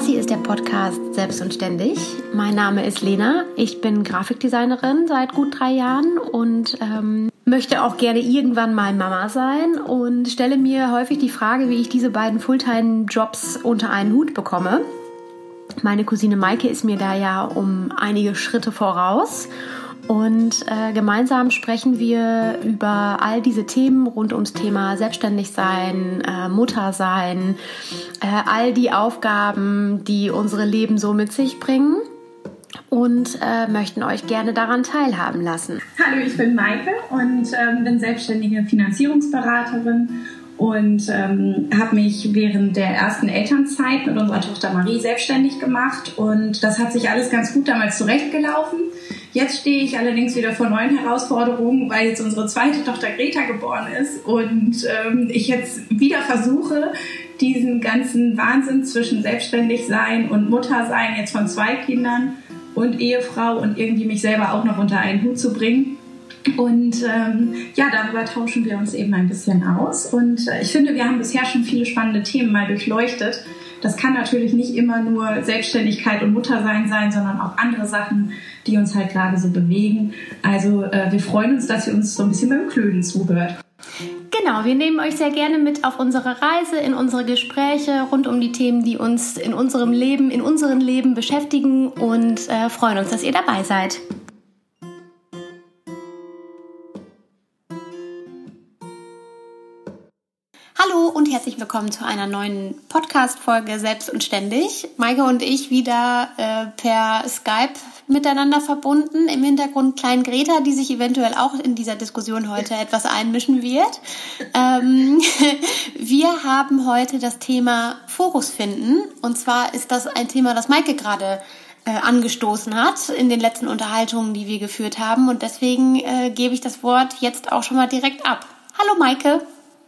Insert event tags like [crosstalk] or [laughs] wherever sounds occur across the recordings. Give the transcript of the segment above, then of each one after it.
Das hier ist der Podcast Selbst und Ständig. Mein Name ist Lena. Ich bin Grafikdesignerin seit gut drei Jahren und ähm, möchte auch gerne irgendwann mal Mama sein und stelle mir häufig die Frage, wie ich diese beiden Fulltime-Jobs unter einen Hut bekomme. Meine Cousine Maike ist mir da ja um einige Schritte voraus und äh, gemeinsam sprechen wir über all diese Themen rund ums Thema Selbstständigsein, äh, Muttersein, äh, all die Aufgaben, die unsere Leben so mit sich bringen und äh, möchten euch gerne daran teilhaben lassen. Hallo, ich bin Maike und ähm, bin selbstständige Finanzierungsberaterin und ähm, habe mich während der ersten Elternzeit mit unserer Tochter Marie selbstständig gemacht und das hat sich alles ganz gut damals zurechtgelaufen. Jetzt stehe ich allerdings wieder vor neuen Herausforderungen, weil jetzt unsere zweite Tochter Greta geboren ist und ähm, ich jetzt wieder versuche, diesen ganzen Wahnsinn zwischen selbstständig sein und Mutter sein jetzt von zwei Kindern und Ehefrau und irgendwie mich selber auch noch unter einen Hut zu bringen. Und ähm, ja, darüber tauschen wir uns eben ein bisschen aus. Und äh, ich finde, wir haben bisher schon viele spannende Themen mal durchleuchtet. Das kann natürlich nicht immer nur Selbstständigkeit und Muttersein sein, sondern auch andere Sachen, die uns halt gerade so bewegen. Also äh, wir freuen uns, dass ihr uns so ein bisschen beim Klöden zuhört. Genau, wir nehmen euch sehr gerne mit auf unsere Reise, in unsere Gespräche rund um die Themen, die uns in unserem Leben, in unserem Leben beschäftigen und äh, freuen uns, dass ihr dabei seid. Und herzlich willkommen zu einer neuen Podcast-Folge Selbst und Ständig. Maike und ich wieder äh, per Skype miteinander verbunden. Im Hintergrund Klein Greta, die sich eventuell auch in dieser Diskussion heute etwas einmischen wird. Ähm, [laughs] wir haben heute das Thema Fokus finden. Und zwar ist das ein Thema, das Maike gerade äh, angestoßen hat in den letzten Unterhaltungen, die wir geführt haben. Und deswegen äh, gebe ich das Wort jetzt auch schon mal direkt ab. Hallo Maike.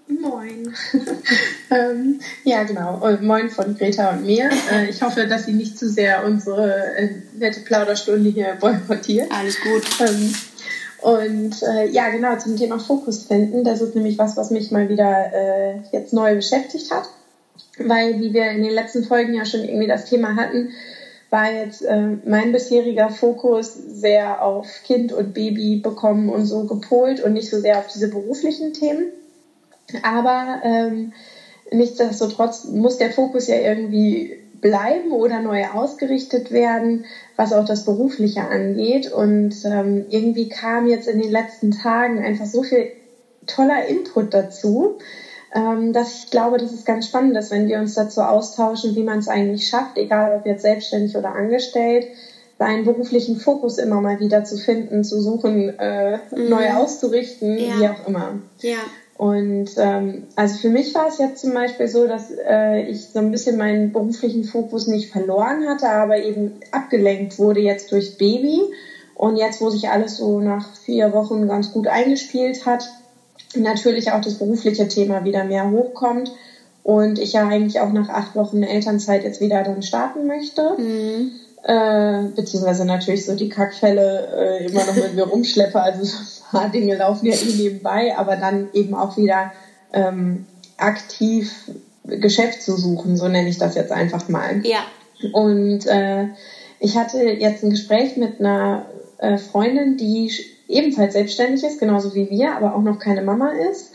Moin. [laughs] ähm, ja, genau. Und moin von Greta und mir. Äh, ich hoffe, dass sie nicht zu sehr unsere äh, nette Plauderstunde hier boykottiert. Alles gut. Ähm, und äh, ja, genau, zum Thema Fokus finden. Das ist nämlich was, was mich mal wieder äh, jetzt neu beschäftigt hat. Weil, wie wir in den letzten Folgen ja schon irgendwie das Thema hatten, war jetzt äh, mein bisheriger Fokus sehr auf Kind und Baby bekommen und so gepolt und nicht so sehr auf diese beruflichen Themen. Aber ähm, nichtsdestotrotz muss der Fokus ja irgendwie bleiben oder neu ausgerichtet werden, was auch das Berufliche angeht. Und ähm, irgendwie kam jetzt in den letzten Tagen einfach so viel toller Input dazu, ähm, dass ich glaube, dass es ganz spannend ist, wenn wir uns dazu austauschen, wie man es eigentlich schafft, egal ob jetzt selbstständig oder angestellt, seinen beruflichen Fokus immer mal wieder zu finden, zu suchen, äh, mhm. neu auszurichten, ja. wie auch immer. Ja. Und ähm, also für mich war es jetzt zum Beispiel so, dass äh, ich so ein bisschen meinen beruflichen Fokus nicht verloren hatte, aber eben abgelenkt wurde jetzt durch Baby. Und jetzt, wo sich alles so nach vier Wochen ganz gut eingespielt hat, natürlich auch das berufliche Thema wieder mehr hochkommt und ich ja eigentlich auch nach acht Wochen Elternzeit jetzt wieder dann starten möchte. Mhm. Äh, beziehungsweise natürlich so die Kackfälle äh, immer noch mit mir rumschleppe. Also paar Dinge laufen ja eh nebenbei, aber dann eben auch wieder ähm, aktiv Geschäft zu suchen, so nenne ich das jetzt einfach mal. Ja. Und äh, ich hatte jetzt ein Gespräch mit einer äh, Freundin, die ebenfalls selbstständig ist, genauso wie wir, aber auch noch keine Mama ist.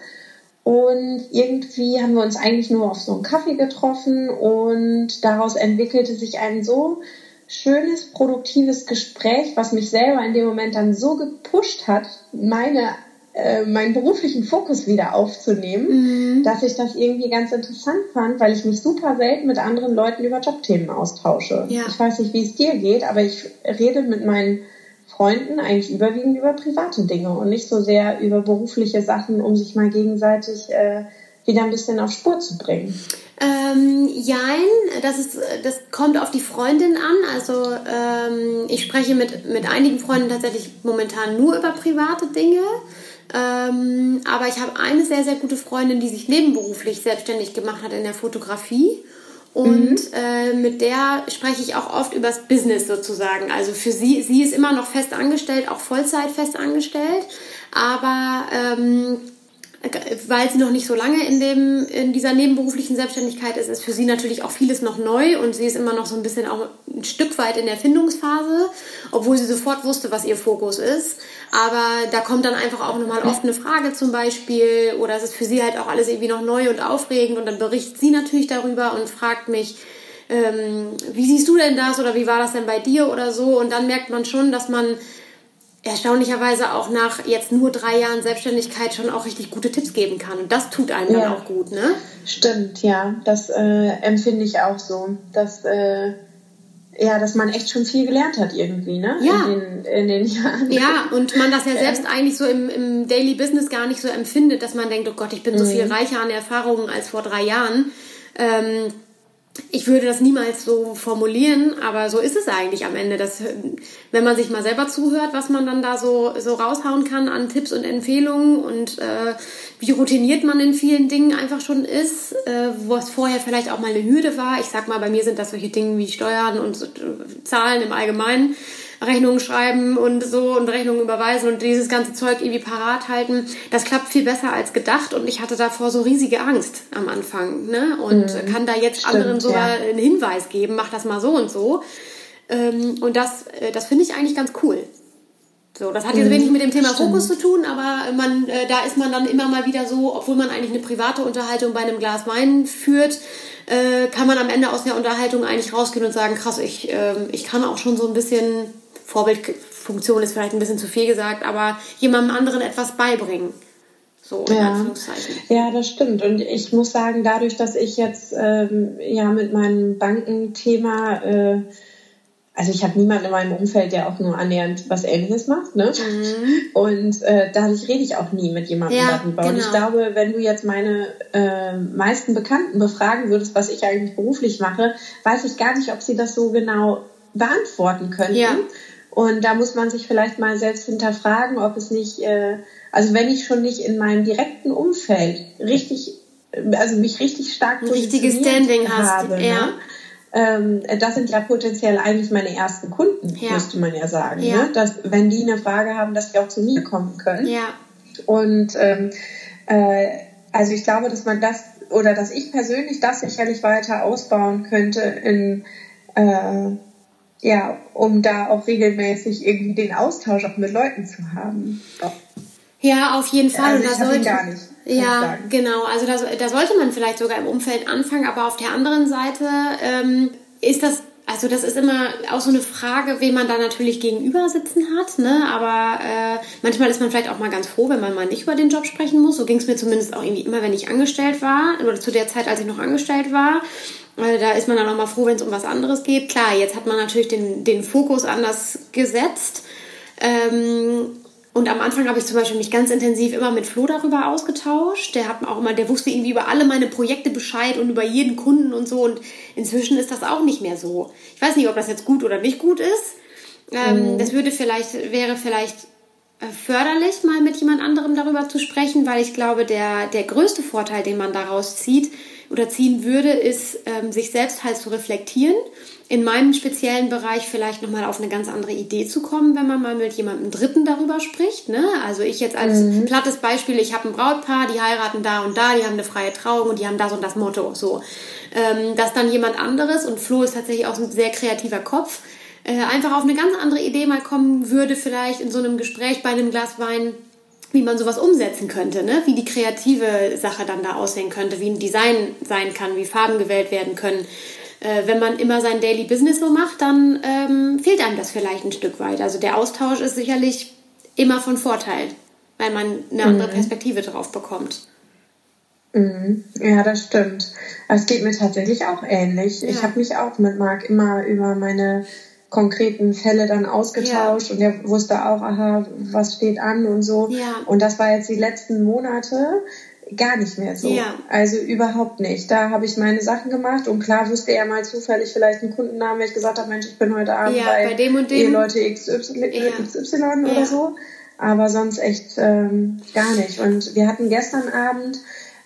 Und irgendwie haben wir uns eigentlich nur auf so einen Kaffee getroffen und daraus entwickelte sich ein so schönes, produktives Gespräch, was mich selber in dem Moment dann so gepusht hat, meine äh, meinen beruflichen Fokus wieder aufzunehmen, mhm. dass ich das irgendwie ganz interessant fand, weil ich mich super selten mit anderen Leuten über Jobthemen austausche. Ja. Ich weiß nicht, wie es dir geht, aber ich rede mit meinen Freunden eigentlich überwiegend über private Dinge und nicht so sehr über berufliche Sachen, um sich mal gegenseitig äh, wieder ein bisschen auf Spur zu bringen. Ähm, jein, das, ist, das kommt auf die Freundin an. Also ähm, ich spreche mit, mit einigen Freunden tatsächlich momentan nur über private Dinge. Ähm, aber ich habe eine sehr, sehr gute Freundin, die sich nebenberuflich selbstständig gemacht hat in der Fotografie. Und mhm. äh, mit der spreche ich auch oft über das Business sozusagen. Also für sie, sie ist immer noch fest angestellt, auch Vollzeit fest angestellt. Aber ähm, weil sie noch nicht so lange in, dem, in dieser nebenberuflichen Selbstständigkeit ist, ist für sie natürlich auch vieles noch neu und sie ist immer noch so ein bisschen auch ein Stück weit in der Findungsphase, obwohl sie sofort wusste, was ihr Fokus ist. Aber da kommt dann einfach auch nochmal oft eine Frage zum Beispiel oder es ist für sie halt auch alles irgendwie noch neu und aufregend und dann berichtet sie natürlich darüber und fragt mich, ähm, wie siehst du denn das oder wie war das denn bei dir oder so und dann merkt man schon, dass man erstaunlicherweise auch nach jetzt nur drei Jahren Selbstständigkeit schon auch richtig gute Tipps geben kann. Und das tut einem ja. dann auch gut, ne? Stimmt, ja. Das äh, empfinde ich auch so. Dass, äh, ja, dass man echt schon viel gelernt hat irgendwie, ne? Ja. In den, in den Jahren. Ja, und man das ja [laughs] selbst eigentlich so im, im Daily Business gar nicht so empfindet, dass man denkt, oh Gott, ich bin so mhm. viel reicher an Erfahrungen als vor drei Jahren. Ähm, ich würde das niemals so formulieren, aber so ist es eigentlich am Ende, dass wenn man sich mal selber zuhört, was man dann da so, so raushauen kann an Tipps und Empfehlungen und äh, wie routiniert man in vielen Dingen einfach schon ist, äh, was vorher vielleicht auch mal eine Hürde war. Ich sag mal, bei mir sind das solche Dinge wie Steuern und äh, Zahlen im Allgemeinen. Rechnungen schreiben und so und Rechnungen überweisen und dieses ganze Zeug irgendwie parat halten. Das klappt viel besser als gedacht und ich hatte davor so riesige Angst am Anfang ne? und mhm. kann da jetzt Stimmt, anderen sogar ja. einen Hinweis geben, mach das mal so und so. Ähm, und das, äh, das finde ich eigentlich ganz cool. So, das hat jetzt mhm. wenig mit dem Thema Stimmt. Fokus zu tun, aber man, äh, da ist man dann immer mal wieder so, obwohl man eigentlich eine private Unterhaltung bei einem Glas Wein führt, äh, kann man am Ende aus der Unterhaltung eigentlich rausgehen und sagen, krass, ich, äh, ich kann auch schon so ein bisschen Vorbildfunktion ist vielleicht ein bisschen zu viel gesagt, aber jemandem anderen etwas beibringen. So, in ja. ja, das stimmt. Und ich muss sagen, dadurch, dass ich jetzt ähm, ja mit meinem Bankenthema, äh, also ich habe niemanden in meinem Umfeld, der auch nur annähernd was Ähnliches macht, ne? Mhm. Und äh, dadurch rede ich auch nie mit jemandem ja, darüber. Genau. Und ich genau. glaube, wenn du jetzt meine äh, meisten Bekannten befragen würdest, was ich eigentlich beruflich mache, weiß ich gar nicht, ob sie das so genau beantworten könnten. Ja. Und da muss man sich vielleicht mal selbst hinterfragen, ob es nicht, äh, also wenn ich schon nicht in meinem direkten Umfeld richtig, also mich richtig stark richtiges Standing habe, hast, ja. Ne? Ähm, das sind ja potenziell eigentlich meine ersten Kunden, ja. müsste man ja sagen. Ja. Ne? Dass, wenn die eine Frage haben, dass die auch zu mir kommen können. Ja. Und ähm, äh, also ich glaube, dass man das oder dass ich persönlich das sicherlich weiter ausbauen könnte in äh, ja, um da auch regelmäßig irgendwie den Austausch auch mit Leuten zu haben. Ja, auf jeden Fall. Also ich da sollte, gar nicht. Ja, genau. Also da, da, sollte man vielleicht sogar im Umfeld anfangen, aber auf der anderen Seite ähm, ist das, also das ist immer auch so eine Frage, wen man da natürlich gegenüber sitzen hat. Ne? Aber äh, manchmal ist man vielleicht auch mal ganz froh, wenn man mal nicht über den Job sprechen muss. So ging es mir zumindest auch irgendwie immer, wenn ich angestellt war oder zu der Zeit, als ich noch angestellt war. Also da ist man dann auch mal froh, wenn es um was anderes geht. Klar, jetzt hat man natürlich den, den Fokus anders gesetzt. Ähm, und am Anfang habe ich zum Beispiel mich ganz intensiv immer mit Flo darüber ausgetauscht. Der hat auch immer, der wusste irgendwie über alle meine Projekte Bescheid und über jeden Kunden und so. Und inzwischen ist das auch nicht mehr so. Ich weiß nicht, ob das jetzt gut oder nicht gut ist. Ähm, mhm. Das würde vielleicht, wäre vielleicht förderlich, mal mit jemand anderem darüber zu sprechen, weil ich glaube, der, der größte Vorteil, den man daraus zieht, oder ziehen würde, ist, ähm, sich selbst halt zu reflektieren. In meinem speziellen Bereich vielleicht nochmal auf eine ganz andere Idee zu kommen, wenn man mal mit jemandem Dritten darüber spricht. Ne? Also ich jetzt als mhm. plattes Beispiel, ich habe ein Brautpaar, die heiraten da und da, die haben eine freie Trauung und die haben das und das Motto. So, ähm, dass dann jemand anderes und Flo ist tatsächlich auch ein sehr kreativer Kopf, äh, einfach auf eine ganz andere Idee mal kommen würde, vielleicht in so einem Gespräch bei einem Glas Wein wie man sowas umsetzen könnte, ne? wie die kreative Sache dann da aussehen könnte, wie ein Design sein kann, wie Farben gewählt werden können. Äh, wenn man immer sein Daily Business so macht, dann ähm, fehlt einem das vielleicht ein Stück weit. Also der Austausch ist sicherlich immer von Vorteil, weil man eine andere mhm. Perspektive drauf bekommt. Mhm. Ja, das stimmt. Es geht mir tatsächlich auch ähnlich. Ja. Ich habe mich auch mit Marc immer über meine konkreten Fälle dann ausgetauscht ja. und er wusste auch, aha, was steht an und so. Ja. Und das war jetzt die letzten Monate gar nicht mehr so. Ja. Also überhaupt nicht. Da habe ich meine Sachen gemacht und klar wusste er mal zufällig vielleicht einen Kundennamen, wenn ich gesagt habe, Mensch, ich bin heute Abend bei, bei dem und dem. Leute XY, XY oder so. Aber sonst echt ähm, gar nicht. Und wir hatten gestern Abend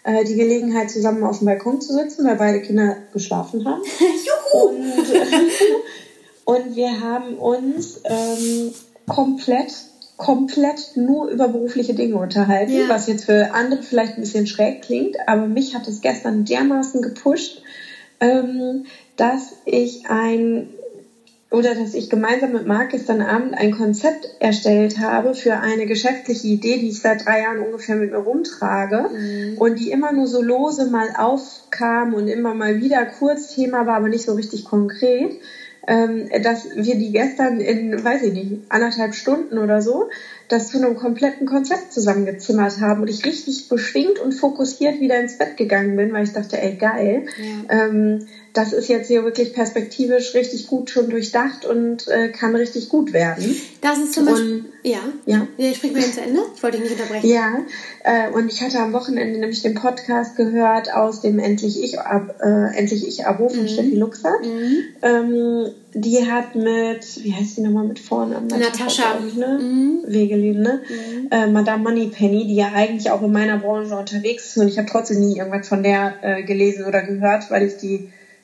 äh, die Gelegenheit, zusammen auf dem Balkon zu sitzen, weil beide Kinder geschlafen haben. [laughs] Juhu! Und, [laughs] und wir haben uns ähm, komplett komplett nur über berufliche Dinge unterhalten, ja. was jetzt für andere vielleicht ein bisschen schräg klingt, aber mich hat es gestern dermaßen gepusht, ähm, dass ich ein oder dass ich gemeinsam mit Marc gestern Abend ein Konzept erstellt habe für eine geschäftliche Idee, die ich seit drei Jahren ungefähr mit mir rumtrage mhm. und die immer nur so lose mal aufkam und immer mal wieder kurz Thema war, aber nicht so richtig konkret ähm, dass wir die gestern in, weiß ich nicht, anderthalb Stunden oder so, das zu einem kompletten Konzept zusammengezimmert haben und ich richtig beschwingt und fokussiert wieder ins Bett gegangen bin, weil ich dachte, ey, geil. Ja. Ähm, das ist jetzt hier wirklich perspektivisch richtig gut schon durchdacht und äh, kann richtig gut werden. Das ist zum Beispiel, ja, ja, ja, ich sprich mal jetzt zu Ende. Ich wollte dich nicht unterbrechen. Ja, äh, und ich hatte am Wochenende nämlich den Podcast gehört aus dem Endlich Ich, äh, Endlich Ich Abo von mhm. Steffi Luxert. Mhm. Ähm, die hat mit, wie heißt die nochmal mit Vornamen? Natascha. Ich, ne? mhm. Wegelin, ne? Mhm. Äh, Madame Moneypenny, die ja eigentlich auch in meiner Branche unterwegs ist und ich habe trotzdem nie irgendwas von der äh, gelesen oder gehört, weil ich die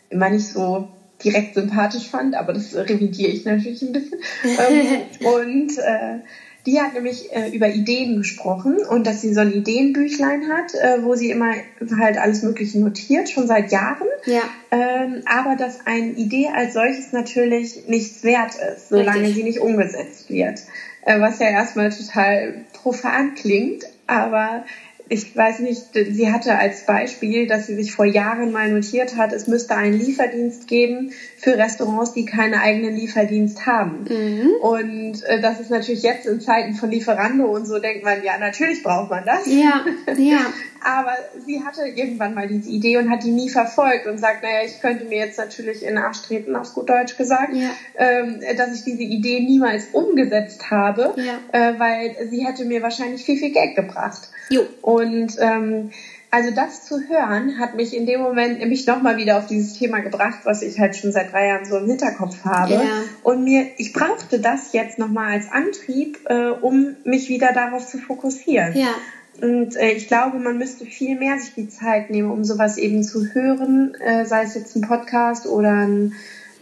immer nicht so direkt sympathisch fand, aber das revidiere ich natürlich ein bisschen. [laughs] ähm, und äh, die hat nämlich äh, über Ideen gesprochen und dass sie so ein Ideenbüchlein hat, äh, wo sie immer halt alles Mögliche notiert, schon seit Jahren. Ja. Ähm, aber dass eine Idee als solches natürlich nichts wert ist, solange Richtig. sie nicht umgesetzt wird. Äh, was ja erstmal total profan klingt, aber ich weiß nicht, sie hatte als Beispiel, dass sie sich vor Jahren mal notiert hat, es müsste einen Lieferdienst geben für Restaurants, die keinen eigenen Lieferdienst haben. Mhm. Und äh, das ist natürlich jetzt in Zeiten von Lieferando und so denkt man, ja, natürlich braucht man das. Ja, ja. [laughs] Aber sie hatte irgendwann mal diese Idee und hat die nie verfolgt und sagt, naja, ich könnte mir jetzt natürlich in den Arsch treten, aufs gut Deutsch gesagt, ja. ähm, dass ich diese Idee niemals umgesetzt habe, ja. äh, weil sie hätte mir wahrscheinlich viel, viel Geld gebracht. Jo. Und ähm, also das zu hören, hat mich in dem Moment nämlich nochmal wieder auf dieses Thema gebracht, was ich halt schon seit drei Jahren so im Hinterkopf habe. Ja. Und mir, ich brauchte das jetzt nochmal als Antrieb, äh, um mich wieder darauf zu fokussieren. Ja. Und äh, ich glaube, man müsste viel mehr sich die Zeit nehmen, um sowas eben zu hören, äh, sei es jetzt ein Podcast oder ein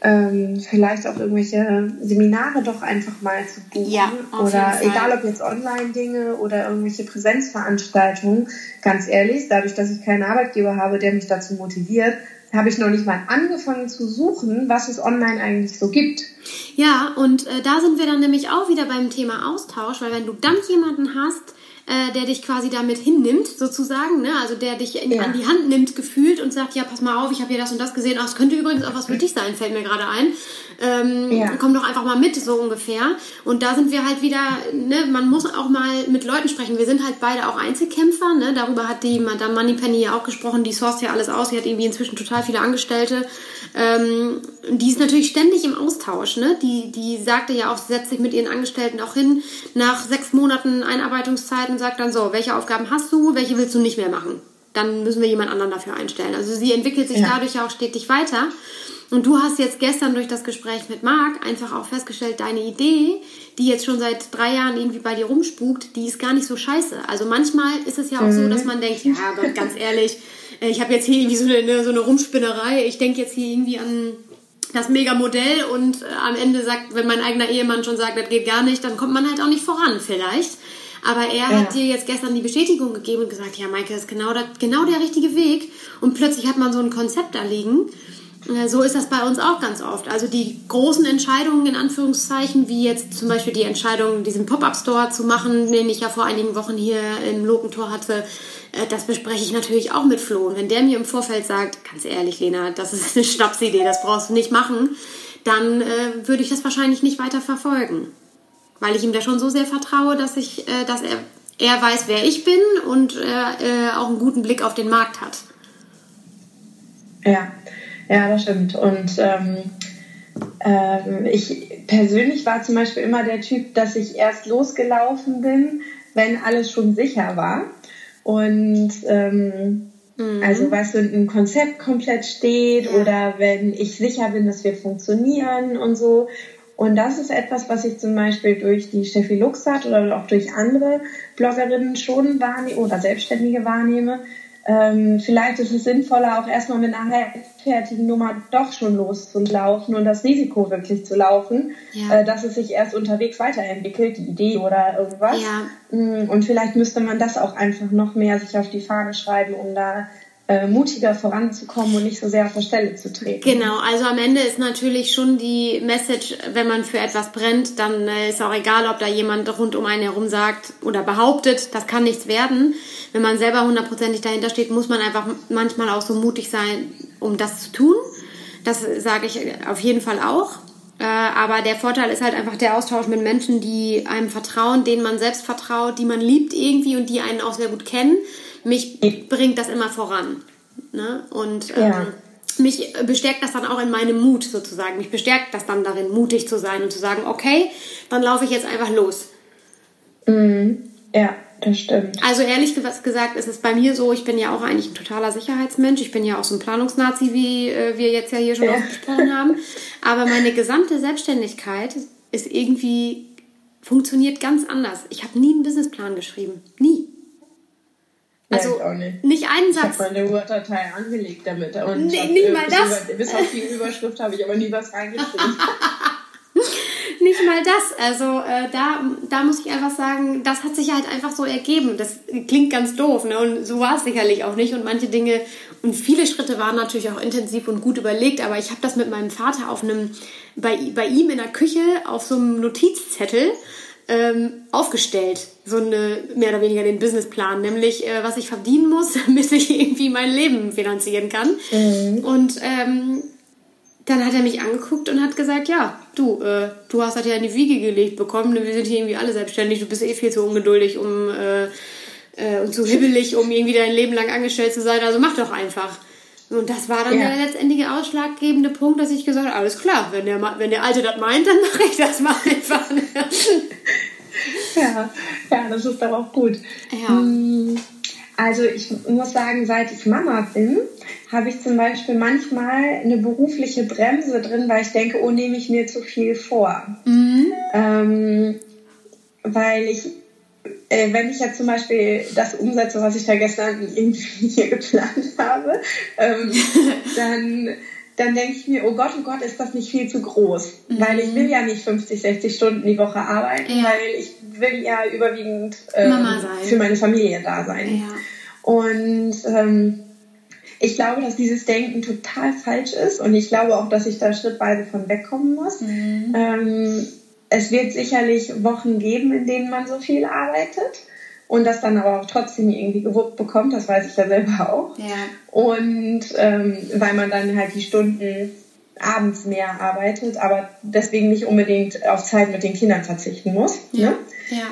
ähm, vielleicht auch irgendwelche Seminare doch einfach mal zu buchen. Ja, oder egal ob jetzt Online-Dinge oder irgendwelche Präsenzveranstaltungen. Ganz ehrlich, dadurch, dass ich keinen Arbeitgeber habe, der mich dazu motiviert, habe ich noch nicht mal angefangen zu suchen, was es online eigentlich so gibt. Ja, und äh, da sind wir dann nämlich auch wieder beim Thema Austausch, weil wenn du dann jemanden hast, äh, der dich quasi damit hinnimmt, sozusagen, ne? also der dich in, ja. an die Hand nimmt, gefühlt und sagt, ja, pass mal auf, ich habe hier das und das gesehen, ach, es könnte übrigens auch was für dich sein, fällt mir gerade ein. Ähm, ja. Komm doch einfach mal mit, so ungefähr. Und da sind wir halt wieder, ne, man muss auch mal mit Leuten sprechen. Wir sind halt beide auch Einzelkämpfer, ne? darüber hat die Madame Moneypenny ja auch gesprochen, die source ja alles aus, sie hat irgendwie inzwischen total viele Angestellte. Ähm, die ist natürlich ständig im Austausch, ne? Die, die sagte ja auch, sie setzt sich mit ihren Angestellten auch hin nach sechs Monaten Einarbeitungszeit und sagt dann so, welche Aufgaben hast du, welche willst du nicht mehr machen? Dann müssen wir jemand anderen dafür einstellen. Also sie entwickelt sich ja. dadurch auch stetig weiter. Und du hast jetzt gestern durch das Gespräch mit Marc einfach auch festgestellt, deine Idee, die jetzt schon seit drei Jahren irgendwie bei dir rumspukt, die ist gar nicht so scheiße. Also manchmal ist es ja auch mhm. so, dass man denkt, ja Gott, ganz ehrlich, äh, ich habe jetzt hier irgendwie so eine, so eine Rumspinnerei, ich denke jetzt hier irgendwie an das Mega-Modell und äh, am Ende sagt, wenn mein eigener Ehemann schon sagt, das geht gar nicht, dann kommt man halt auch nicht voran vielleicht. Aber er ja. hat dir jetzt gestern die Bestätigung gegeben und gesagt, ja, Maike, das ist genau, das, genau der richtige Weg. Und plötzlich hat man so ein Konzept da liegen. Äh, so ist das bei uns auch ganz oft. Also die großen Entscheidungen in Anführungszeichen, wie jetzt zum Beispiel die Entscheidung, diesen Pop-up-Store zu machen, den ich ja vor einigen Wochen hier im Lokentor hatte, äh, das bespreche ich natürlich auch mit Flo. Und wenn der mir im Vorfeld sagt, ganz ehrlich, Lena, das ist eine Schnapsidee, das brauchst du nicht machen, dann äh, würde ich das wahrscheinlich nicht weiter verfolgen. Weil ich ihm da schon so sehr vertraue, dass ich, äh, dass er, er weiß, wer ich bin und äh, auch einen guten Blick auf den Markt hat. Ja, ja, das stimmt. Und ähm, ähm, ich persönlich war zum Beispiel immer der Typ, dass ich erst losgelaufen bin, wenn alles schon sicher war. Und ähm, mhm. also weißt du, ein Konzept komplett steht ja. oder wenn ich sicher bin, dass wir funktionieren und so. Und das ist etwas, was ich zum Beispiel durch die Steffi Luxat oder auch durch andere Bloggerinnen schon wahrnehme oder Selbstständige wahrnehme, ähm, vielleicht ist es sinnvoller, auch erstmal mit einer halbfertigen Nummer doch schon loszulaufen und das Risiko wirklich zu laufen, ja. äh, dass es sich erst unterwegs weiterentwickelt, die Idee oder irgendwas. Ja. Mm, und vielleicht müsste man das auch einfach noch mehr sich auf die Fahne schreiben, um da äh, mutiger voranzukommen und nicht so sehr auf der Stelle zu treten. Genau, also am Ende ist natürlich schon die Message, wenn man für etwas brennt, dann äh, ist auch egal, ob da jemand rund um einen herum sagt oder behauptet, das kann nichts werden. Wenn man selber hundertprozentig dahinter steht, muss man einfach manchmal auch so mutig sein, um das zu tun. Das sage ich auf jeden Fall auch. Äh, aber der Vorteil ist halt einfach der Austausch mit Menschen, die einem vertrauen, denen man selbst vertraut, die man liebt irgendwie und die einen auch sehr gut kennen mich bringt das immer voran. Ne? Und ähm, ja. mich bestärkt das dann auch in meinem Mut sozusagen. Mich bestärkt das dann darin, mutig zu sein und zu sagen, okay, dann laufe ich jetzt einfach los. Mhm. Ja, das stimmt. Also ehrlich gesagt ist es bei mir so, ich bin ja auch eigentlich ein totaler Sicherheitsmensch. Ich bin ja auch so ein Planungsnazi, wie äh, wir jetzt ja hier schon ja. gesprochen haben. Aber meine gesamte Selbstständigkeit ist irgendwie, funktioniert ganz anders. Ich habe nie einen Businessplan geschrieben. Nie. Also ja, nicht. nicht. einen Satz. Ich habe meine Word-Datei angelegt damit. Und nee, nie mal das. Über, bis auf die Überschrift habe ich aber nie was reingeschrieben. [laughs] [laughs] nicht mal das. Also äh, da, da muss ich einfach sagen, das hat sich halt einfach so ergeben. Das klingt ganz doof, ne? Und so war es sicherlich auch nicht. Und manche Dinge und viele Schritte waren natürlich auch intensiv und gut überlegt. Aber ich habe das mit meinem Vater auf einem, bei, bei ihm in der Küche auf so einem Notizzettel ähm, aufgestellt, so eine mehr oder weniger den Businessplan, nämlich äh, was ich verdienen muss, [laughs] damit ich irgendwie mein Leben finanzieren kann. Mhm. Und ähm, dann hat er mich angeguckt und hat gesagt, ja, du, äh, du hast das ja in die Wiege gelegt bekommen, wir sind hier irgendwie alle selbstständig, du bist eh viel zu ungeduldig, um äh, äh, und zu hibbelig, um irgendwie dein Leben lang angestellt zu sein, also mach doch einfach. Und das war dann ja. der letztendliche ausschlaggebende Punkt, dass ich gesagt habe, alles klar, wenn der, wenn der Alte das meint, dann [laughs] mache ich das mal einfach. [laughs] ja, ja, das ist doch auch gut. Ja. Mm, also ich muss sagen, seit ich Mama bin, habe ich zum Beispiel manchmal eine berufliche Bremse drin, weil ich denke, oh, nehme ich mir zu viel vor. Mhm. Ähm, weil ich äh, wenn ich jetzt zum Beispiel das umsetze, was ich da gestern irgendwie [laughs] hier geplant habe, ähm, [laughs] dann, dann denke ich mir, oh Gott, oh Gott, ist das nicht viel zu groß? Mhm. Weil ich will ja nicht 50, 60 Stunden die Woche arbeiten, ja. weil ich will ja überwiegend ähm, für meine Familie da sein. Ja. Und ähm, ich glaube, dass dieses Denken total falsch ist und ich glaube auch, dass ich da schrittweise von wegkommen muss. Mhm. Ähm, es wird sicherlich Wochen geben, in denen man so viel arbeitet und das dann aber auch trotzdem irgendwie gewuppt bekommt, das weiß ich ja selber auch. Ja. Und ähm, weil man dann halt die Stunden abends mehr arbeitet, aber deswegen nicht unbedingt auf Zeit mit den Kindern verzichten muss. Ja. Ne? ja.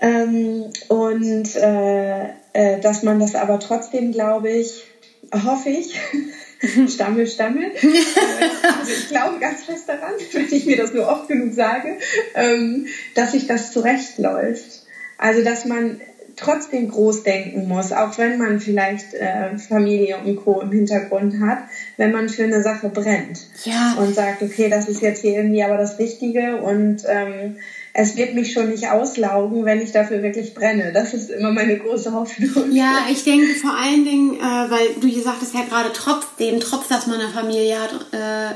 Ähm, und äh, äh, dass man das aber trotzdem, glaube ich, hoffe ich, [laughs] [laughs] Stammel, Stammel. [laughs] also ich glaube ganz fest daran, [laughs] wenn ich mir das nur oft genug sage, ähm, dass sich das zurechtläuft. Also dass man trotzdem groß denken muss, auch wenn man vielleicht äh, Familie und Co. im Hintergrund hat, wenn man für eine Sache brennt ja. und sagt, okay, das ist jetzt hier irgendwie aber das Richtige und ähm, es wird mich schon nicht auslaugen, wenn ich dafür wirklich brenne. Das ist immer meine große Hoffnung. Ja, ich denke vor allen Dingen, äh, weil du hier sagtest ja gerade trotzdem, trotz dass man eine Familie hat, äh,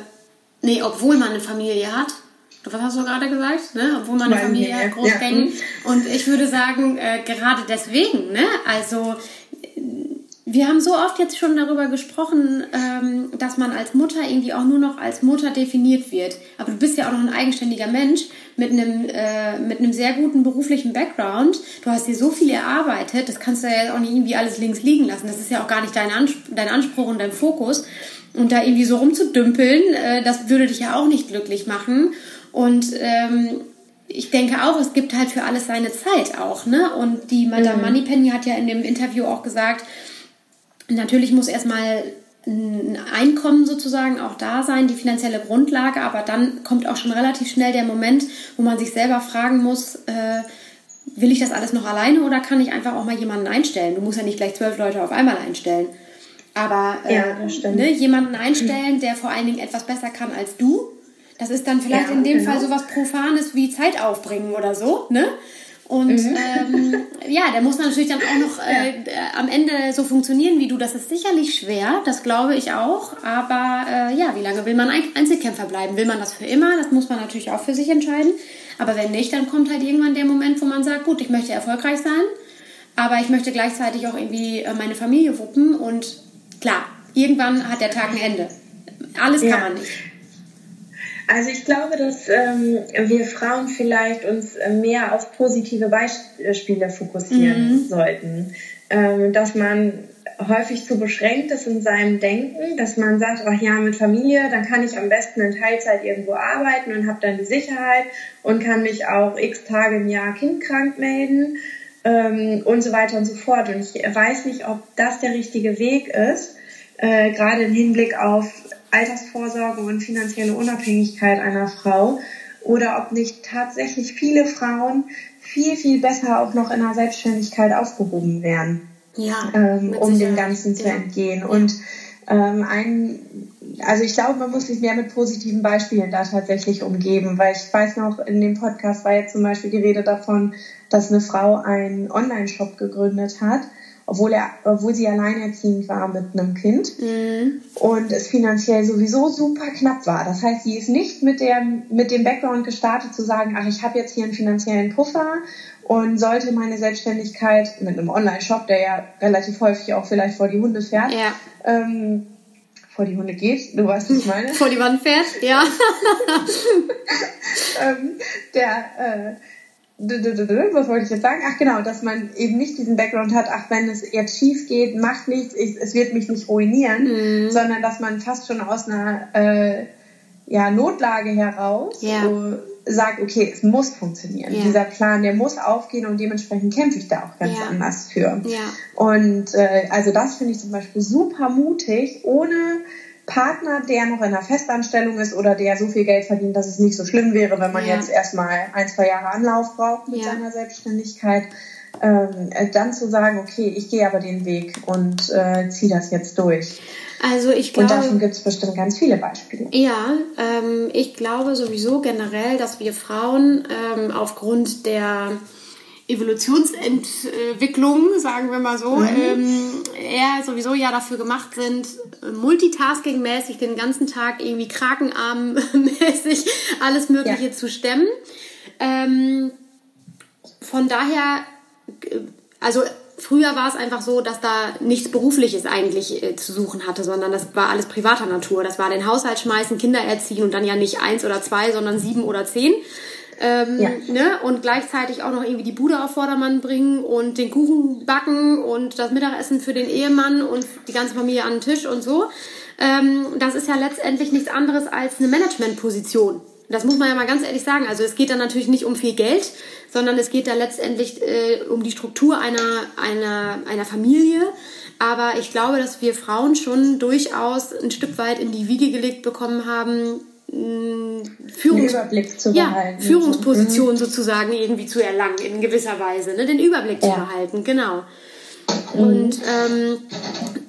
nee, obwohl man eine Familie hat, was hast du gerade gesagt? Ne? Obwohl man eine Familie hat, groß ja. denken. Und ich würde sagen, äh, gerade deswegen, ne? also wir haben so oft jetzt schon darüber gesprochen, ähm, dass man als Mutter irgendwie auch nur noch als Mutter definiert wird. Aber du bist ja auch noch ein eigenständiger Mensch mit einem, äh, mit einem sehr guten beruflichen Background. Du hast dir so viel erarbeitet, das kannst du ja auch nicht irgendwie alles links liegen lassen. Das ist ja auch gar nicht dein, Anspruch, dein Anspruch und dein Fokus. Und da irgendwie so rumzudümpeln, äh, das würde dich ja auch nicht glücklich machen. Und ähm, ich denke auch, es gibt halt für alles seine Zeit auch, ne? Und die Madame mhm. Moneypenny hat ja in dem Interview auch gesagt, Natürlich muss erstmal ein Einkommen sozusagen auch da sein, die finanzielle Grundlage, aber dann kommt auch schon relativ schnell der Moment, wo man sich selber fragen muss, äh, will ich das alles noch alleine oder kann ich einfach auch mal jemanden einstellen? Du musst ja nicht gleich zwölf Leute auf einmal einstellen. Aber äh, ja, ne, jemanden einstellen, der vor allen Dingen etwas besser kann als du, das ist dann vielleicht ja, in dem genau. Fall so was Profanes wie Zeit aufbringen oder so, ne? Und mhm. ähm, ja, der muss natürlich dann auch noch äh, ja. am Ende so funktionieren wie du. Das ist sicherlich schwer, das glaube ich auch. Aber äh, ja, wie lange will man Einzelkämpfer bleiben? Will man das für immer? Das muss man natürlich auch für sich entscheiden. Aber wenn nicht, dann kommt halt irgendwann der Moment, wo man sagt, gut, ich möchte erfolgreich sein, aber ich möchte gleichzeitig auch irgendwie äh, meine Familie wuppen. Und klar, irgendwann hat der Tag ein Ende. Alles kann ja. man nicht. Also ich glaube, dass ähm, wir Frauen vielleicht uns äh, mehr auf positive Beispiele fokussieren mhm. sollten. Ähm, dass man häufig zu beschränkt ist in seinem Denken, dass man sagt, ach ja, mit Familie, dann kann ich am besten in Teilzeit irgendwo arbeiten und habe dann die Sicherheit und kann mich auch x Tage im Jahr kindkrank melden ähm, und so weiter und so fort. Und ich weiß nicht, ob das der richtige Weg ist, äh, gerade im Hinblick auf Altersvorsorge und finanzielle Unabhängigkeit einer Frau oder ob nicht tatsächlich viele Frauen viel, viel besser auch noch in der Selbstständigkeit aufgehoben wären, ja, ähm, um dem Ganzen zu entgehen. Ja. Und ähm, ein, also ich glaube, man muss sich mehr mit positiven Beispielen da tatsächlich umgeben, weil ich weiß noch, in dem Podcast war jetzt zum Beispiel die Rede davon, dass eine Frau einen Online-Shop gegründet hat obwohl er, obwohl sie alleinerziehend war mit einem Kind mhm. und es finanziell sowieso super knapp war. Das heißt, sie ist nicht mit dem, mit dem Background gestartet zu sagen, ach, ich habe jetzt hier einen finanziellen Puffer und sollte meine Selbstständigkeit mit einem Online-Shop, der ja relativ häufig auch vielleicht vor die Hunde fährt, ja. ähm, vor die Hunde geht, du weißt, was ich meine. [laughs] vor die Wand fährt, ja. [laughs] ähm, der äh, was wollte ich jetzt sagen? Ach genau, dass man eben nicht diesen Background hat, ach wenn es jetzt schief geht, macht nichts, ich, es wird mich nicht ruinieren, mhm. sondern dass man fast schon aus einer äh, ja, Notlage heraus ja. so sagt, okay, es muss funktionieren. Ja. Dieser Plan, der muss aufgehen und dementsprechend kämpfe ich da auch ganz ja. anders für. Und äh, also das finde ich zum Beispiel super mutig, ohne Partner, der noch in einer Festanstellung ist oder der so viel Geld verdient, dass es nicht so schlimm wäre, wenn man ja. jetzt erstmal ein, zwei Jahre Anlauf braucht mit ja. seiner Selbstständigkeit, ähm, äh, dann zu sagen, okay, ich gehe aber den Weg und äh, ziehe das jetzt durch. Also ich glaube. Und davon gibt es bestimmt ganz viele Beispiele. Ja, ähm, ich glaube sowieso generell, dass wir Frauen ähm, aufgrund der Evolutionsentwicklung, sagen wir mal so, mhm. ähm, eher sowieso ja dafür gemacht sind, multitasking-mäßig den ganzen Tag irgendwie Krakenarm-mäßig [laughs] alles Mögliche ja. zu stemmen. Ähm, von daher, also früher war es einfach so, dass da nichts Berufliches eigentlich äh, zu suchen hatte, sondern das war alles privater Natur. Das war den Haushalt schmeißen, Kinder erziehen und dann ja nicht eins oder zwei, sondern sieben oder zehn. Ähm, ja. ne? Und gleichzeitig auch noch irgendwie die Bude auf Vordermann bringen und den Kuchen backen und das Mittagessen für den Ehemann und die ganze Familie an den Tisch und so. Ähm, das ist ja letztendlich nichts anderes als eine Managementposition. Das muss man ja mal ganz ehrlich sagen. Also es geht da natürlich nicht um viel Geld, sondern es geht da letztendlich äh, um die Struktur einer, einer, einer Familie. Aber ich glaube, dass wir Frauen schon durchaus ein Stück weit in die Wiege gelegt bekommen haben, Führungs ja, Führungsposition mhm. sozusagen irgendwie zu erlangen in gewisser Weise, ne? den Überblick ja. zu behalten, genau. Mhm. Und ähm,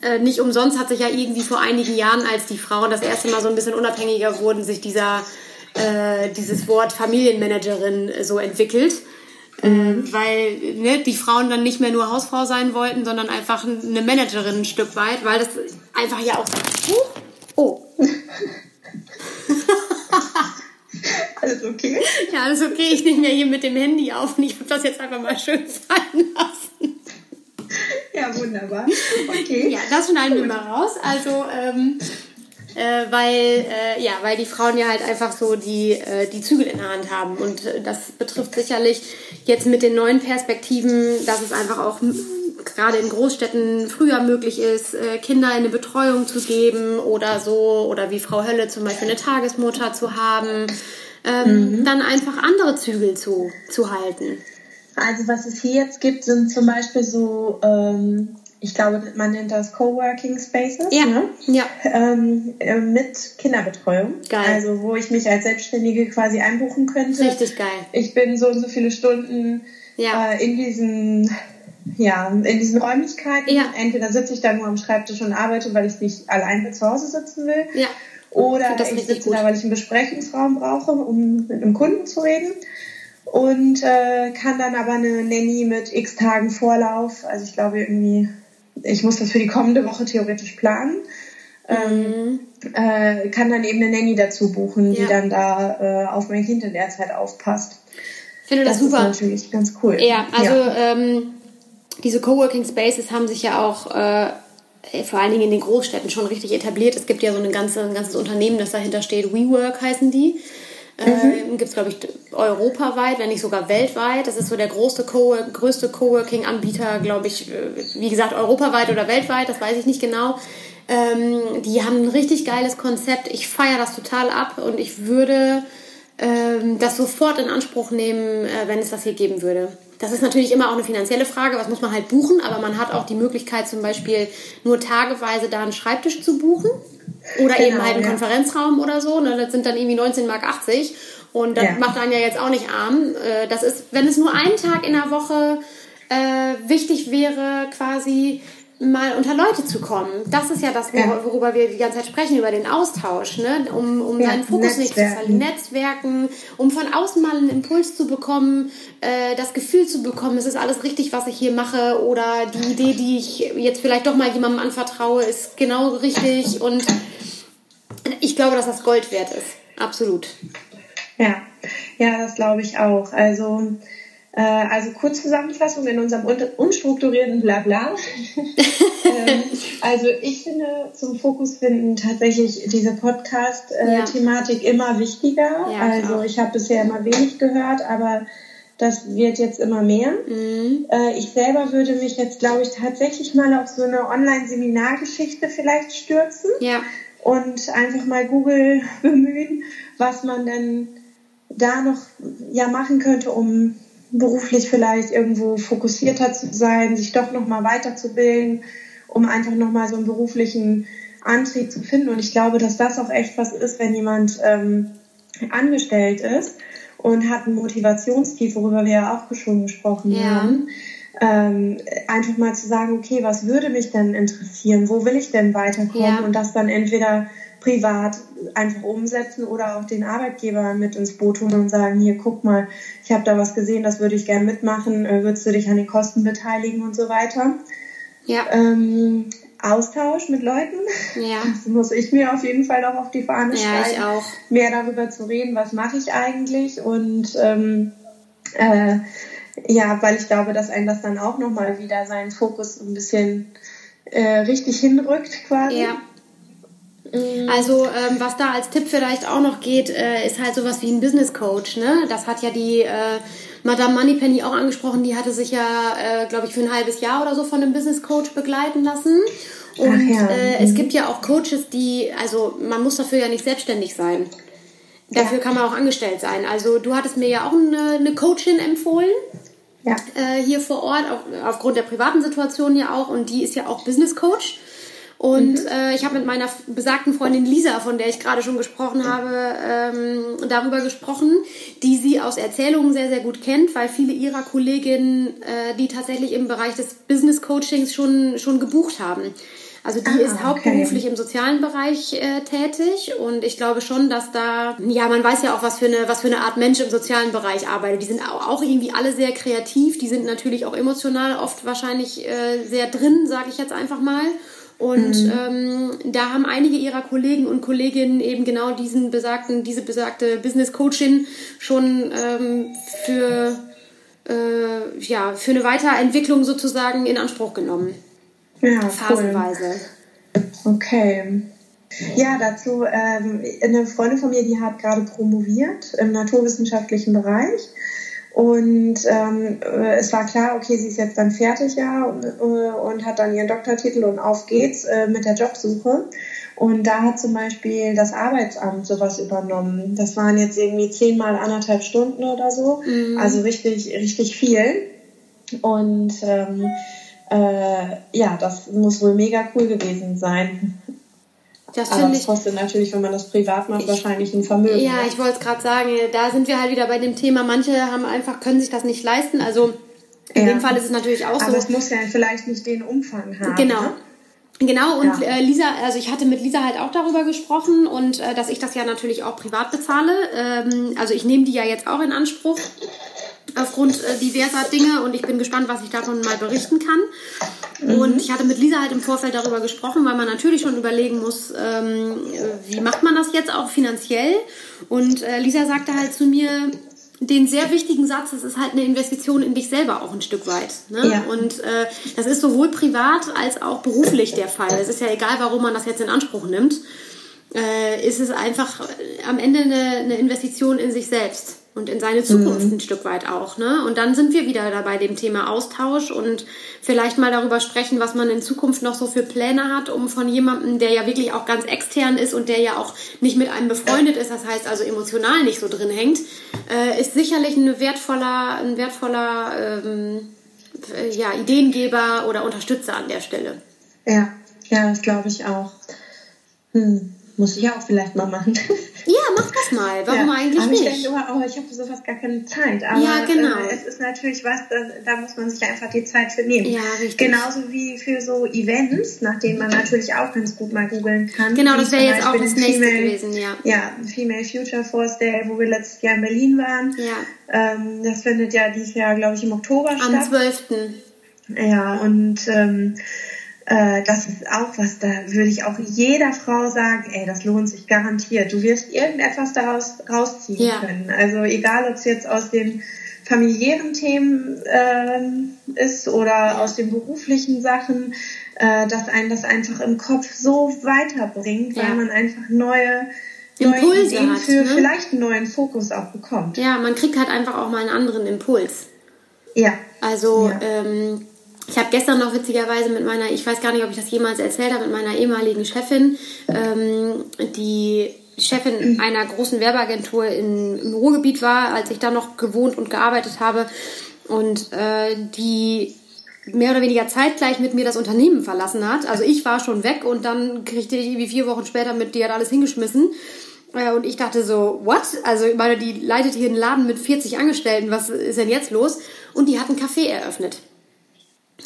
äh, nicht umsonst hat sich ja irgendwie vor einigen Jahren, als die Frauen das erste Mal so ein bisschen unabhängiger wurden, sich dieser äh, dieses Wort Familienmanagerin so entwickelt. Äh, mhm. Äh, weil ne, die Frauen dann nicht mehr nur Hausfrau sein wollten, sondern einfach eine Managerin ein Stück weit, weil das einfach ja auch oh, [laughs] [laughs] alles okay? Ja, alles okay. Ich nehme ja hier mit dem Handy auf und ich habe das jetzt einfach mal schön fallen lassen. Ja, wunderbar. Okay. Ja, das schneiden wir mal raus. Also, ähm, äh, weil, äh, ja, weil die Frauen ja halt einfach so die, äh, die Zügel in der Hand haben. Und äh, das betrifft sicherlich jetzt mit den neuen Perspektiven, dass es einfach auch gerade in Großstädten früher möglich ist, äh, Kinder in eine Betreuung zu geben oder so, oder wie Frau Hölle zum Beispiel eine Tagesmutter zu haben, ähm, mhm. dann einfach andere Zügel zu, zu halten. Also was es hier jetzt gibt, sind zum Beispiel so, ähm, ich glaube, man nennt das Coworking Spaces, ja. Ne? ja. Ähm, äh, mit Kinderbetreuung. Geil. Also wo ich mich als Selbstständige quasi einbuchen könnte. Richtig geil. Ich bin so und so viele Stunden ja. äh, in diesen ja, in diesen Räumlichkeiten. Ja. Entweder sitze ich da nur am Schreibtisch und arbeite, weil ich nicht allein zu Hause sitzen will. Ja. Oder ich, ich sitze gut. da, weil ich einen Besprechungsraum brauche, um mit einem Kunden zu reden. und äh, kann dann aber eine Nanny mit x Tagen Vorlauf, also ich glaube irgendwie, ich muss das für die kommende Woche theoretisch planen, ähm, mhm. äh, kann dann eben eine Nanny dazu buchen, ja. die dann da äh, auf mein Kind in der Zeit aufpasst. Ich finde das, das super. Das ist natürlich ganz cool. Ja, also ja. Ähm, diese Coworking Spaces haben sich ja auch äh, vor allen Dingen in den Großstädten schon richtig etabliert. Es gibt ja so eine ganze, ein ganzes Unternehmen, das dahinter steht. WeWork heißen die. Mhm. Äh, Gibt es, glaube ich, europaweit, wenn nicht sogar weltweit. Das ist so der größte, Co größte Coworking-Anbieter, glaube ich, äh, wie gesagt, europaweit oder weltweit, das weiß ich nicht genau. Ähm, die haben ein richtig geiles Konzept. Ich feiere das total ab und ich würde ähm, das sofort in Anspruch nehmen, äh, wenn es das hier geben würde. Das ist natürlich immer auch eine finanzielle Frage, was muss man halt buchen, aber man hat auch die Möglichkeit zum Beispiel nur tageweise da einen Schreibtisch zu buchen oder genau, eben halt einen ja. Konferenzraum oder so. Ne? Das sind dann irgendwie 19,80 Mark und das ja. macht einen ja jetzt auch nicht arm. Äh, das ist, wenn es nur einen Tag in der Woche äh, wichtig wäre, quasi mal unter Leute zu kommen. Das ist ja das, worüber ja. wir die ganze Zeit sprechen, über den Austausch, ne? um, um ja, seinen Fokus nicht zu verlieren. Netzwerken, um von außen mal einen Impuls zu bekommen, äh, das Gefühl zu bekommen, es ist alles richtig, was ich hier mache oder die Idee, die ich jetzt vielleicht doch mal jemandem anvertraue, ist genau richtig und ich glaube, dass das Gold wert ist. Absolut. Ja, ja, das glaube ich auch. Also äh, also Kurzzusammenfassung in unserem unstrukturierten Blabla. [laughs] ähm, also ich finde zum Fokus finden tatsächlich diese Podcast-Thematik ja. immer wichtiger. Ja, also ich habe bisher immer wenig gehört, aber das wird jetzt immer mehr. Mhm. Äh, ich selber würde mich jetzt, glaube ich, tatsächlich mal auf so eine Online-Seminargeschichte vielleicht stürzen. Ja. Und einfach mal Google [laughs] bemühen, was man denn da noch ja machen könnte, um beruflich vielleicht irgendwo fokussierter zu sein, sich doch nochmal weiterzubilden, um einfach nochmal so einen beruflichen Antrieb zu finden. Und ich glaube, dass das auch echt was ist, wenn jemand ähm, angestellt ist und hat ein Motivationstief, worüber wir ja auch schon gesprochen ja. haben. Ähm, einfach mal zu sagen, okay, was würde mich denn interessieren? Wo will ich denn weiterkommen? Ja. Und das dann entweder privat einfach umsetzen oder auch den Arbeitgeber mit ins Boot holen und sagen, hier, guck mal, ich habe da was gesehen, das würde ich gerne mitmachen, äh, würdest du dich an den Kosten beteiligen und so weiter. Ja. Ähm, Austausch mit Leuten. Ja. [laughs] Das muss ich mir auf jeden Fall auch auf die Fahne ja, schreiben. Ich auch. Mehr darüber zu reden, was mache ich eigentlich und ähm, äh, ja, weil ich glaube, dass einem das dann auch nochmal wieder seinen Fokus ein bisschen äh, richtig hinrückt quasi. Ja. Mhm. Also ähm, was da als Tipp vielleicht auch noch geht, äh, ist halt sowas wie ein Business Coach. Ne? Das hat ja die äh, Madame Moneypenny auch angesprochen. Die hatte sich ja, äh, glaube ich, für ein halbes Jahr oder so von einem Business Coach begleiten lassen. Und ja. äh, es mhm. gibt ja auch Coaches, die, also man muss dafür ja nicht selbstständig sein. Dafür ja. kann man auch angestellt sein. Also du hattest mir ja auch eine, eine Coachin empfohlen. Ja. Äh, hier vor Ort, auf, aufgrund der privaten Situation ja auch. Und die ist ja auch Business Coach. Und mhm. äh, ich habe mit meiner besagten Freundin Lisa, von der ich gerade schon gesprochen habe, ähm, darüber gesprochen, die sie aus Erzählungen sehr, sehr gut kennt, weil viele ihrer Kolleginnen, äh, die tatsächlich im Bereich des Business Coachings schon, schon gebucht haben. Also die ah, ist hauptberuflich okay. im sozialen Bereich äh, tätig und ich glaube schon, dass da, ja, man weiß ja auch, was für eine, was für eine Art Mensch im sozialen Bereich arbeitet. Die sind auch, irgendwie alle sehr kreativ, die sind natürlich auch emotional oft wahrscheinlich äh, sehr drin, sage ich jetzt einfach mal. Und mhm. ähm, da haben einige ihrer Kollegen und Kolleginnen eben genau diesen besagten, diese besagte Business Coachin schon ähm, für, äh, ja, für eine Weiterentwicklung sozusagen in Anspruch genommen. Ja, phasenweise. Cool. Okay. Ja, dazu ähm, eine Freundin von mir, die hat gerade promoviert im naturwissenschaftlichen Bereich und ähm, äh, es war klar, okay, sie ist jetzt dann fertig, ja, und, äh, und hat dann ihren Doktortitel und auf geht's äh, mit der Jobsuche. Und da hat zum Beispiel das Arbeitsamt sowas übernommen. Das waren jetzt irgendwie zehnmal anderthalb Stunden oder so. Mhm. Also richtig, richtig viel. Und ähm, äh, ja, das muss wohl mega cool gewesen sein. Das Aber das kostet natürlich, wenn man das privat macht, ich, wahrscheinlich ein Vermögen. Ja, ne? ich wollte es gerade sagen, da sind wir halt wieder bei dem Thema, manche haben einfach, können sich das nicht leisten. Also in ja. dem Fall ist es natürlich auch Aber so. Aber es muss ja vielleicht nicht den Umfang haben. Genau. Ne? Genau, und ja. äh, Lisa, also ich hatte mit Lisa halt auch darüber gesprochen und äh, dass ich das ja natürlich auch privat bezahle. Ähm, also ich nehme die ja jetzt auch in Anspruch. Aufgrund äh, diverser Dinge und ich bin gespannt, was ich davon mal berichten kann. Mhm. Und ich hatte mit Lisa halt im Vorfeld darüber gesprochen, weil man natürlich schon überlegen muss, ähm, wie macht man das jetzt auch finanziell. Und äh, Lisa sagte halt zu mir, den sehr wichtigen Satz, es ist halt eine Investition in dich selber auch ein Stück weit. Ne? Ja. Und äh, das ist sowohl privat als auch beruflich der Fall. Es ist ja egal, warum man das jetzt in Anspruch nimmt. Äh, ist es einfach am Ende eine, eine Investition in sich selbst und in seine Zukunft mhm. ein Stück weit auch. Ne? Und dann sind wir wieder dabei dem Thema Austausch und vielleicht mal darüber sprechen, was man in Zukunft noch so für Pläne hat, um von jemandem, der ja wirklich auch ganz extern ist und der ja auch nicht mit einem befreundet ist, das heißt also emotional nicht so drin hängt, äh, ist sicherlich ein wertvoller, ein wertvoller ähm, äh, ja, Ideengeber oder Unterstützer an der Stelle. Ja, ja, das glaube ich auch. Hm. Muss ich auch vielleicht mal machen. [laughs] Ja, mach das mal. Warum ja, eigentlich aber nicht? Ich denke immer, oh, ich habe sowas gar keine Zeit. Aber ja, genau. Äh, es ist natürlich was, da, da, muss man sich einfach die Zeit für nehmen. Ja, richtig. Genauso wie für so Events, nach denen man natürlich auch ganz gut mal googeln kann. Genau, das wäre jetzt auch das nächste Female, gewesen, ja. Ja, Female Future Force Day, wo wir letztes Jahr in Berlin waren. Ja. Ähm, das findet ja dieses Jahr, glaube ich, im Oktober Am statt. Am 12. Ja, und ähm, äh, das ist auch was, da würde ich auch jeder Frau sagen, ey, das lohnt sich garantiert. Du wirst irgendetwas daraus rausziehen ja. können. Also egal, ob es jetzt aus den familiären Themen äh, ist oder ja. aus den beruflichen Sachen, äh, dass einen das einfach im Kopf so weiterbringt, ja. weil man einfach neue Impulse neue hat, für ne? vielleicht einen neuen Fokus auch bekommt. Ja, man kriegt halt einfach auch mal einen anderen Impuls. Ja. Also ähm, ich habe gestern noch witzigerweise mit meiner, ich weiß gar nicht, ob ich das jemals erzählt habe, mit meiner ehemaligen Chefin, ähm, die Chefin einer großen Werbeagentur in, im Ruhrgebiet war, als ich da noch gewohnt und gearbeitet habe und äh, die mehr oder weniger zeitgleich mit mir das Unternehmen verlassen hat. Also ich war schon weg und dann kriegte ich irgendwie vier Wochen später mit, die hat alles hingeschmissen. Äh, und ich dachte so, what? Also ich meine, die leitet hier einen Laden mit 40 Angestellten, was ist denn jetzt los? Und die hat einen Café eröffnet.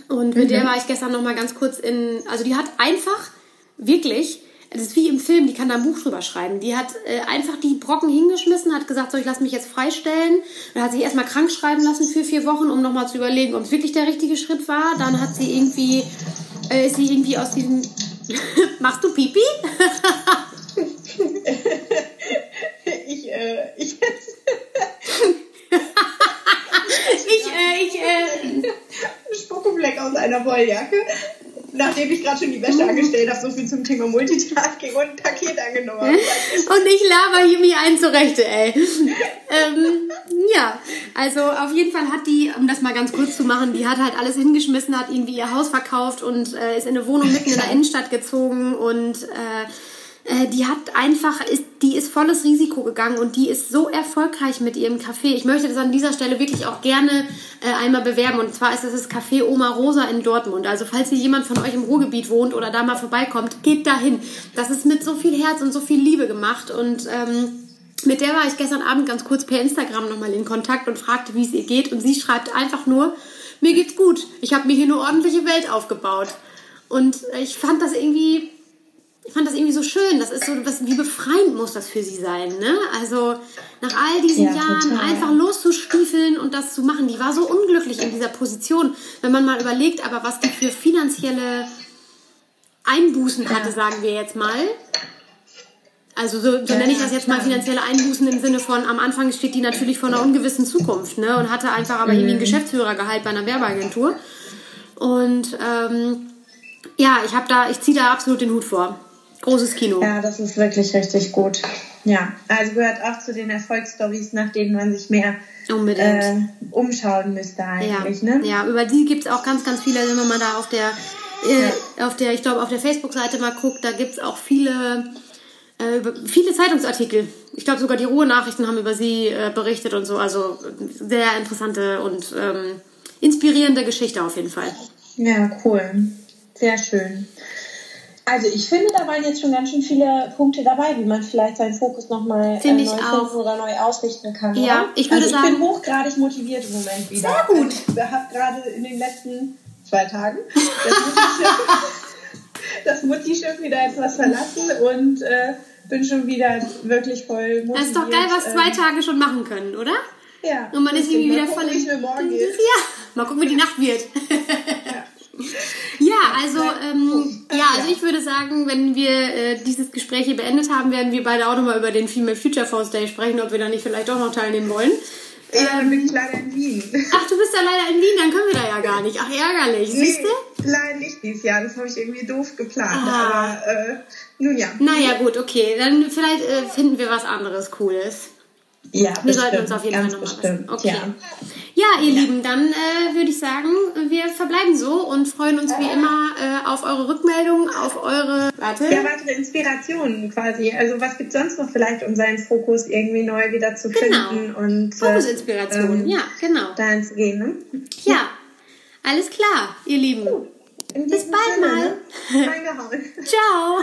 Und mit mhm. der war ich gestern noch mal ganz kurz in, also die hat einfach wirklich, das ist wie im Film, die kann da ein Buch drüber schreiben. Die hat äh, einfach die Brocken hingeschmissen, hat gesagt, so ich lasse mich jetzt freistellen. Dann hat sich erstmal krank schreiben lassen für vier Wochen, um nochmal zu überlegen, ob es wirklich der richtige Schritt war. Dann hat sie irgendwie, äh, ist sie irgendwie aus diesem, [laughs] machst du Pipi? [laughs] ich, äh, ich ich, äh, ich, äh, Spuckefleck aus einer Wolljacke. Nachdem ich gerade schon die Wäsche angestellt habe, so viel zum Thema Multitasking und ein Paket angenommen habe. [laughs] Und ich laber hier mich ein zurechte, ey. ähm, ja, also auf jeden Fall hat die, um das mal ganz kurz zu machen, die hat halt alles hingeschmissen, hat irgendwie ihr Haus verkauft und äh, ist in eine Wohnung mitten in der Innenstadt gezogen und äh, äh, die hat einfach, ist, die ist volles Risiko gegangen und die ist so erfolgreich mit ihrem Café. Ich möchte das an dieser Stelle wirklich auch gerne äh, einmal bewerben. Und zwar ist das das Café Oma Rosa in Dortmund. Also falls hier jemand von euch im Ruhrgebiet wohnt oder da mal vorbeikommt, geht dahin. Das ist mit so viel Herz und so viel Liebe gemacht und ähm, mit der war ich gestern Abend ganz kurz per Instagram nochmal in Kontakt und fragte, wie es ihr geht. Und sie schreibt einfach nur, mir geht's gut. Ich habe mir hier eine ordentliche Welt aufgebaut. Und ich fand das irgendwie ich fand das irgendwie so schön. Das ist so, was, wie befreiend muss das für sie sein, ne? Also nach all diesen ja, Jahren total. einfach loszustiefeln und das zu machen. Die war so unglücklich in dieser Position, wenn man mal überlegt, aber was die für finanzielle Einbußen hatte, ja. sagen wir jetzt mal. Also so, so ja, nenne ich das jetzt mal finanzielle Einbußen im Sinne von, am Anfang steht die natürlich vor einer ungewissen Zukunft, ne? Und hatte einfach aber mhm. irgendwie ein mhm. Geschäftsführergehalt bei einer Werbeagentur. Und ähm, ja, ich habe da, ich ziehe da absolut den Hut vor. Großes Kino. Ja, das ist wirklich richtig gut. Ja, also gehört auch zu den Erfolgsstories, nach denen man sich mehr äh, umschauen müsste eigentlich. Ja, ne? ja über die gibt es auch ganz, ganz viele, wenn man da auf der, äh, ja. auf der ich glaube, auf der Facebook-Seite mal guckt, da gibt es auch viele, äh, viele Zeitungsartikel. Ich glaube, sogar die Ruhe-Nachrichten haben über sie äh, berichtet und so. Also sehr interessante und ähm, inspirierende Geschichte auf jeden Fall. Ja, cool. Sehr schön. Also ich finde, da waren jetzt schon ganz schön viele Punkte dabei, wie man vielleicht seinen Fokus nochmal äh, neu finden oder neu ausrichten kann. Ja, oder? ich würde also sagen. Ich bin hochgradig motiviert im Moment wieder. Sehr gut. Also ich habe gerade in den letzten zwei Tagen das Mutti-Schiff, [laughs] Mutti wieder etwas verlassen und äh, bin schon wieder wirklich voll motiviert. Das ist doch geil, was zwei ähm, Tage schon machen können, oder? Ja. Und man ist irgendwie Mal wieder gucken, voll wie es mir morgen geht. Ja, mal gucken, wie die Nacht wird. ja, [laughs] also, ähm, ja, also ich würde sagen, wenn wir äh, dieses Gespräch hier beendet haben, werden wir beide auch nochmal über den Female Future Force Day sprechen, ob wir da nicht vielleicht auch noch teilnehmen wollen. Ja, dann bin ich leider in Wien. Ach, du bist ja leider in Wien, dann können wir da ja gar nicht. Ach, ärgerlich, siehst du? leider nicht dieses Jahr. Das habe ich irgendwie doof geplant. Ah. Aber äh, nun ja. Naja, gut, okay. Dann vielleicht äh, finden wir was anderes Cooles. Ja, Wir sollten uns auf jeden Fall nochmal bestimmt. Okay. Ja. Ja, ihr Lieben, dann äh, würde ich sagen, wir verbleiben so und freuen uns wie immer äh, auf eure Rückmeldungen, auf eure. Warte. Ja, weitere Inspirationen quasi. Also was gibt sonst noch vielleicht, um seinen Fokus irgendwie neu wieder zu Genau. finden und Fokusinspiration, ähm, ja, genau. dahin zu gehen. Ne? Ja, alles klar, ihr Lieben. In Bis bald Sinne, mal. Ne? [laughs] Ciao.